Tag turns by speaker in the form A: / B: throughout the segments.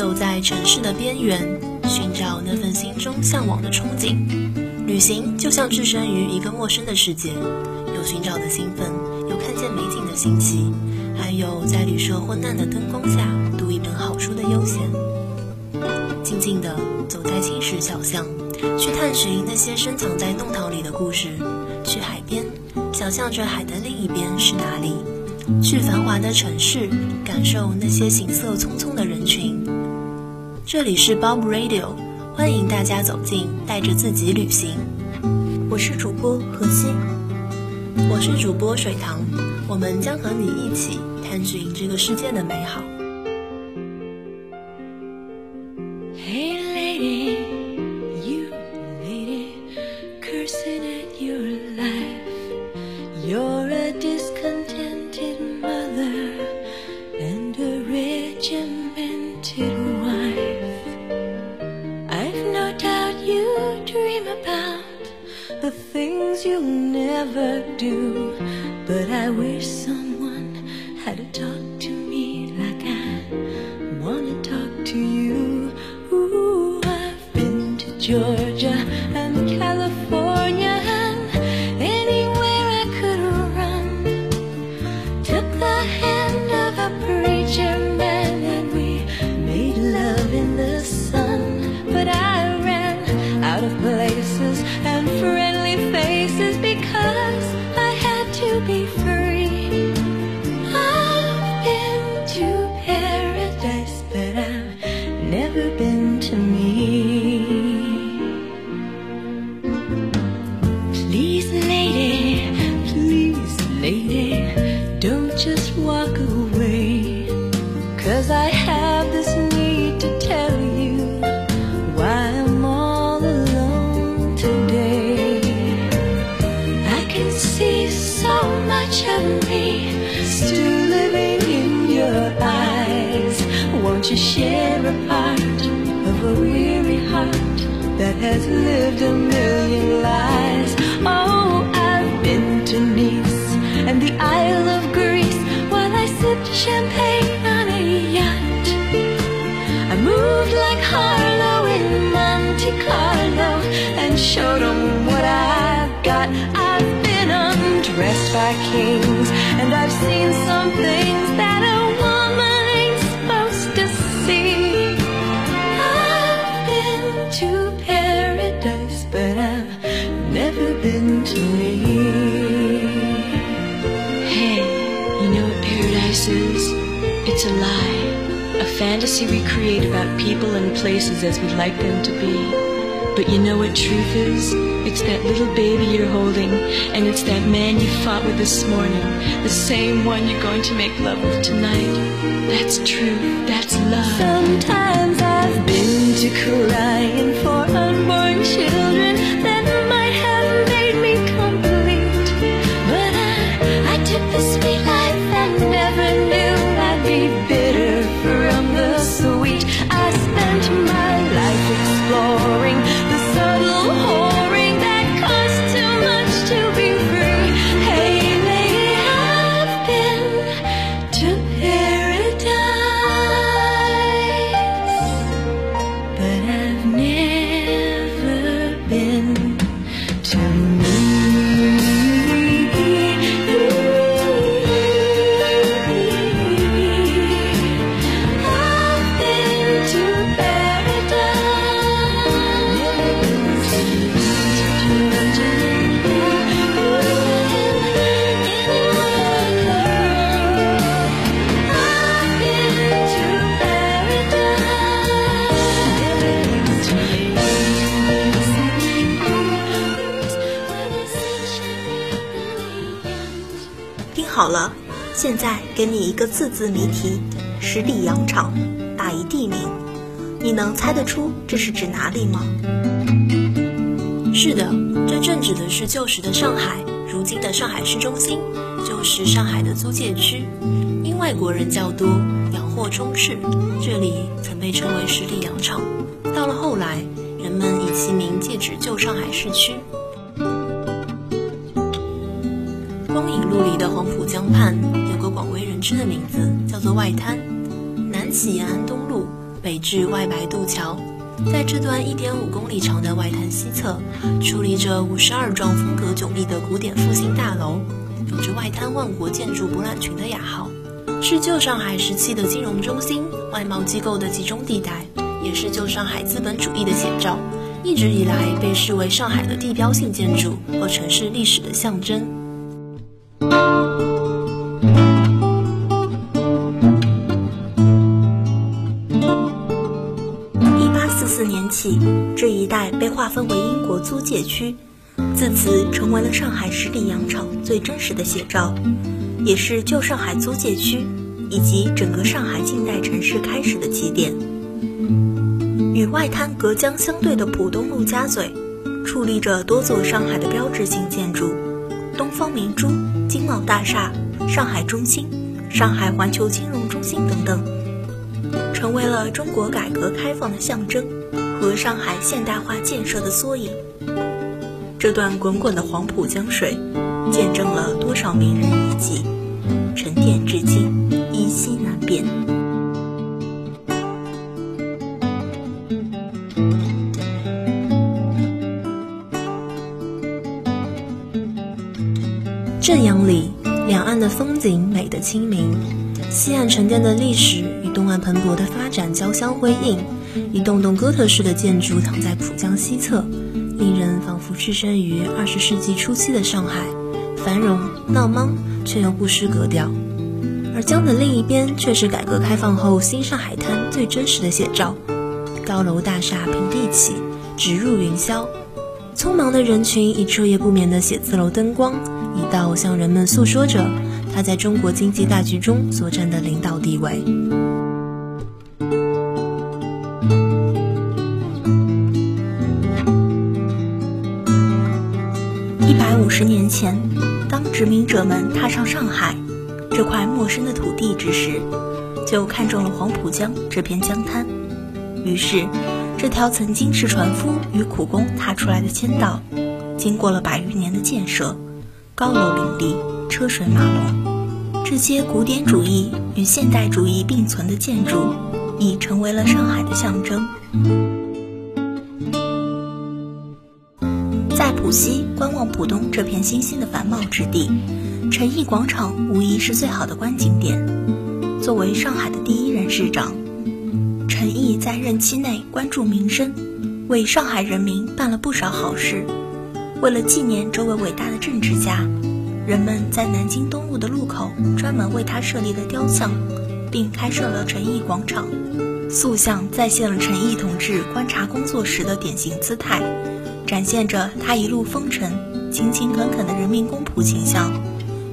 A: 走在城市的边缘，寻找那份心中向往的憧憬。旅行就像置身于一个陌生的世界，有寻找的兴奋，有看见美景的新奇，还有在旅社昏暗的灯光下读一本好书的悠闲。静静地走在青石小巷，去探寻那些深藏在弄堂里的故事；去海边，想象着海的另一边是哪里；去繁华的城市，感受那些行色匆匆的人群。这里是 Bob Radio，欢迎大家走进，带着自己旅行。我是主播何西，我是主播水塘，我们将和你一起探寻这个世界的美好。
B: I wish someone had to talk to me like I wanna talk to you. Ooh, I've been to Georgia. never been.
C: 仙 fantasy we create about people and places as we'd like them to be. But you know what truth is? It's that little baby you're holding, and it's that man you fought with this morning, the same one you're going to make love with tonight. That's truth. That's love.
B: Sometimes I've been to crying for unborn children that
A: 好了，现在给你一个字字谜题：十里洋场，打一地名，你能猜得出这是指哪里吗？是的，这正指的是旧时的上海，如今的上海市中心，就是上海的租界区。因外国人较多，洋货充斥，这里曾被称为十里洋场。到了后来，人们以其名借指旧上海市区。光影陆离的黄浦江畔有个广为人知的名字，叫做外滩。南起延安东路，
D: 北至外白渡桥，在这段1.5公里长的外滩西侧，矗立着52幢风格迥异的古典复兴大楼，有着“外滩万国建筑博览群”的雅号，是旧上海时期的金融中心、外贸机构的集中地带，也是旧上海资本主义的写照。一直以来被视为上海的地标性建筑和城市历史的象征。这一带被划分为英国租界区，自此成为了上海十里洋场最真实的写照，也是旧上海租界区以及整个上海近代城市开始的起点。与外滩隔江相对的浦东陆家嘴，矗立着多座上海的标志性建筑，东方明珠、金茂大厦、上海中心、上海环球金融中心等等，成为了中国改革开放的象征和上海现代化建设的缩影。这段滚滚的黄浦江水，见证了多少名人遗迹，沉淀至今，依稀难辨。正阳里，两岸的风景美得清明，西岸沉淀的历史与东岸蓬勃的发展交相辉映。一栋栋哥特式的建筑躺在浦江西侧，令人仿佛置身于二十世纪初期的上海，繁荣闹忙却又不失格调。而江的另一边，却是改革开放后新上海滩最真实的写照：高楼大厦平地起，直入云霄，匆忙的人群以彻夜不眠的写字楼灯光。一道向人们诉说着他在中国经济大局中所占的领导地位。前，当殖民者们踏上上海这块陌生的土地之时，就看中了黄浦江这片江滩。于是，这条曾经是船夫与苦工踏出来的签道，经过了百余年的建设。高楼林立，车水马龙，这些古典主义与现代主义并存的建筑，已成为了上海的象征。浦西观望浦东这片新兴的繁茂之地，陈毅广场无疑是最好的观景点。作为上海的第一任市长，陈毅在任期内关注民生，为上海人民办了不少好事。为了纪念这位伟大的政治家，人们在南京东路的路口专门为他设立了雕像，并开设了陈毅广场。塑像再现了陈毅同志观察工作时的典型姿态，展现着他一路风尘、勤勤恳恳的人民公仆形象，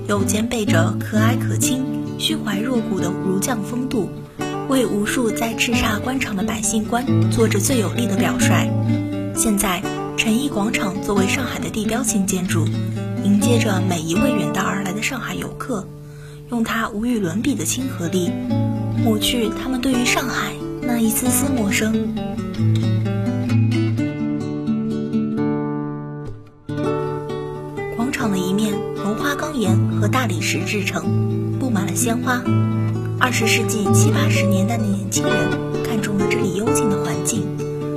D: 又兼备着可蔼可亲、虚怀若谷的儒将风度，为无数在叱咤官场的百姓官做着最有力的表率。现在。陈毅广场作为上海的地标性建筑，迎接着每一位远道而来的上海游客，用它无与伦比的亲和力，抹去他们对于上海那一丝丝陌生。花岗岩和大理石制成，布满了鲜花。二十世纪七八十年代的年轻人看中了这里幽静的环境，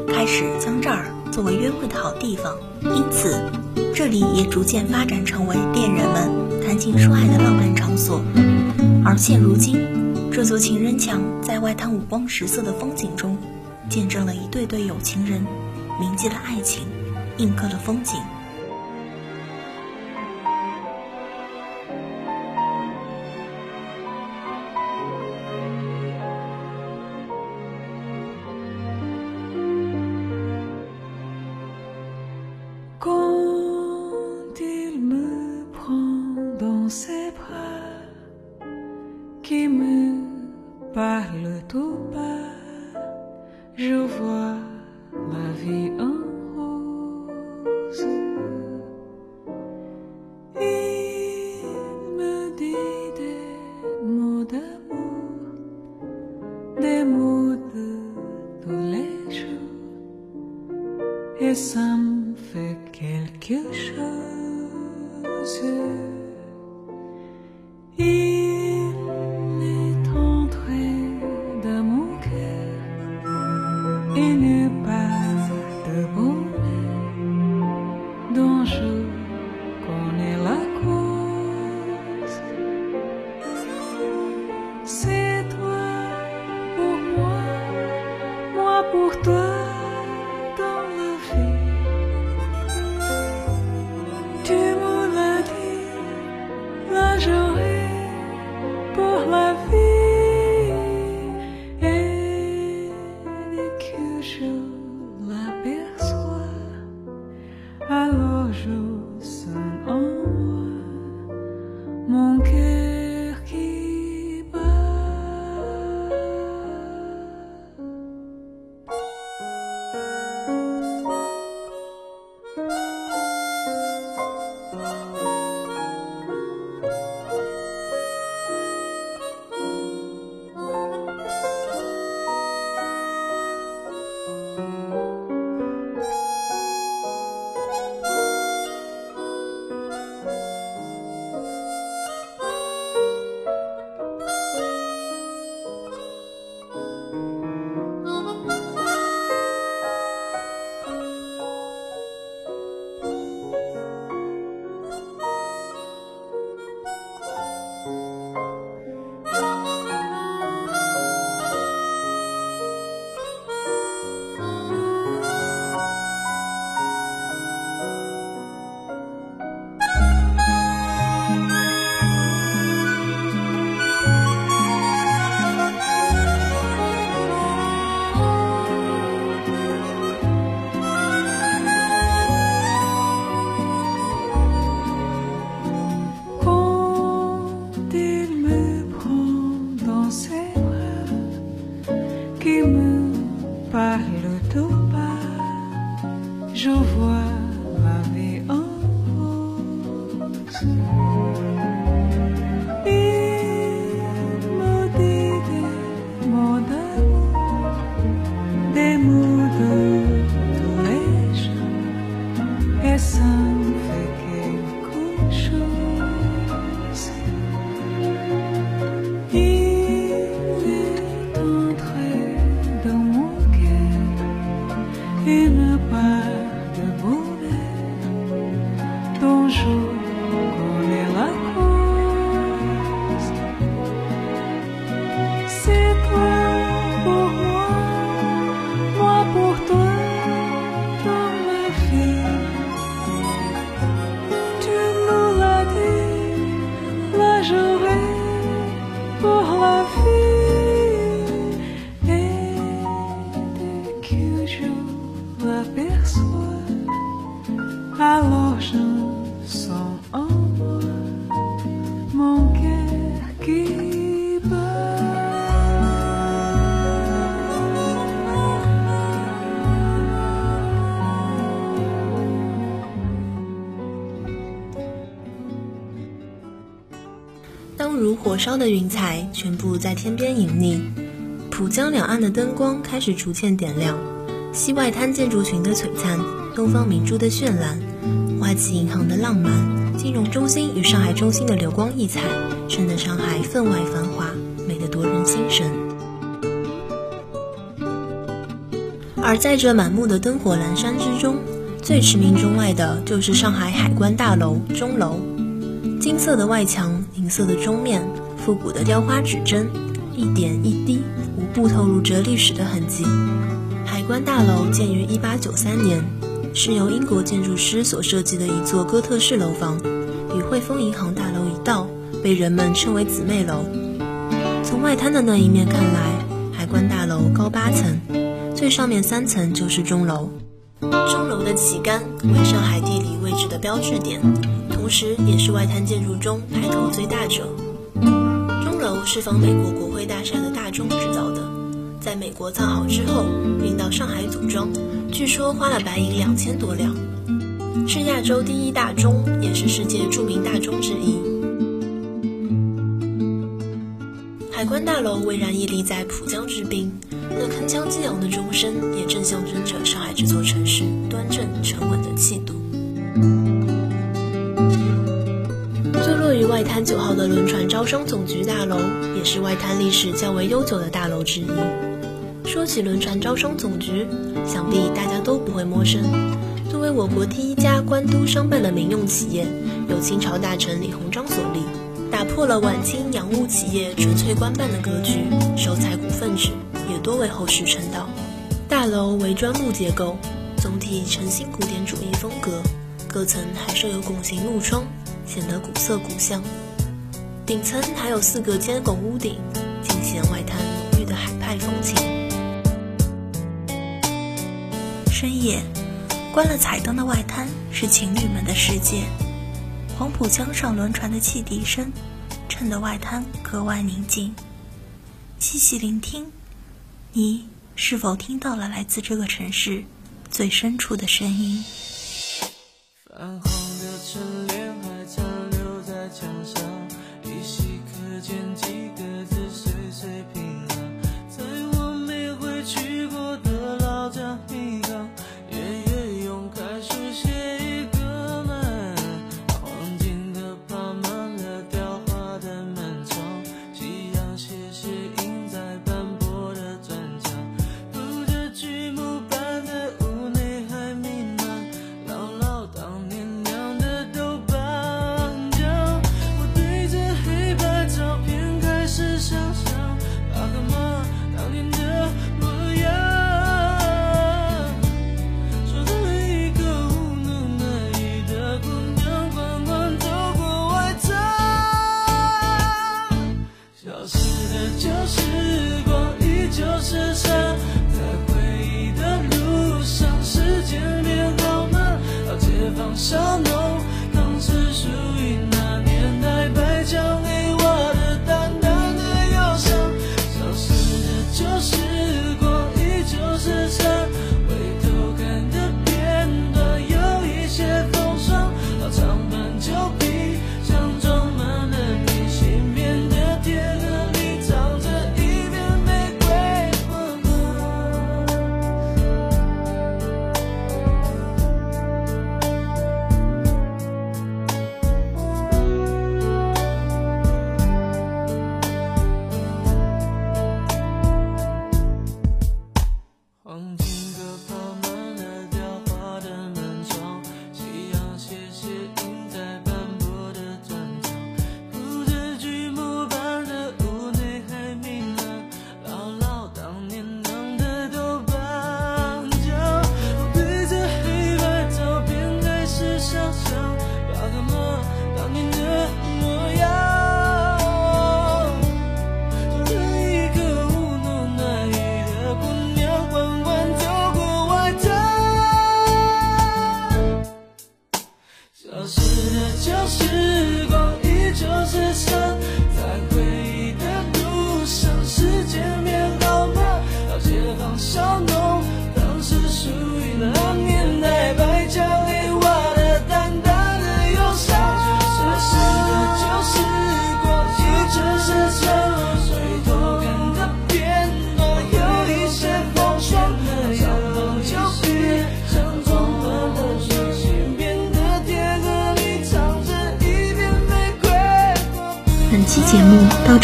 D: 开始将这儿。作为约会的好地方，因此这里也逐渐发展成为恋人们谈情说爱的浪漫场所。而现如今，这座情人墙在外滩五光十色的风景中，见证了一对对有情人铭记了爱情，印刻了风景。
B: Et ça me fait quelque chose.
A: 烧的云彩全部在天边隐匿，浦江两岸的灯光开始逐渐点亮，西外滩建筑群的璀璨，东方明珠的绚烂，花旗银行的浪漫，金融中心与上海中心的流光溢彩，衬得上海分外繁华，美得夺人心神。而在这满目的灯火阑珊之中，最驰名中外的就是上海海关大楼钟楼。金色的外墙，银色的钟面，复古的雕花指针，一点一滴，无不透露着历史的痕迹。海关大楼建于1893年，是由英国建筑师所设计的一座哥特式楼房，与汇丰银行大楼一道，被人们称为姊妹楼。从外滩的那一面看来，海关大楼高八层，最上面三层就是钟楼。钟楼的旗杆为上海地理位置的标志点，同时也是外滩建筑中派头最大者。是仿美国国会大厦的大钟制造的，在美国造好之后运到上海组装，据说花了白银两千多两，是亚洲第一大钟，也是世界著名大钟之一。海关大楼巍然屹立在浦江之滨，那铿锵激昂的钟声也正象征着上海这座城市端正沉稳的气度。九号的轮船招商总局大楼也是外滩历史较为悠久的大楼之一。说起轮船招商总局，想必大家都不会陌生。作为我国第一家官督商办的民用企业，由清朝大臣李鸿章所立，打破了晚清洋务企业纯粹官办的格局，收财股份制也多为后世称道。大楼为砖木结构，总体呈新古典主义风格，各层还设有拱形木窗，显得古色古香。顶层还有四个尖拱屋顶，尽显外滩浓郁的海派风情。
E: 深夜关了彩灯的外滩是情侣们的世界，黄浦江上轮船的汽笛声衬得外滩格外宁静。细细聆听，你是否听到了来自这个城市最深处的声音？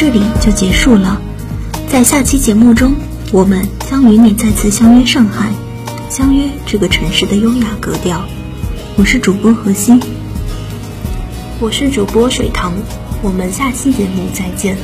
E: 这里就结束了。在下期节目中，我们将与你再次相约上海，相约这个城市的优雅格调。我是主播何西，
A: 我是主播水塘。我们下期节目再见。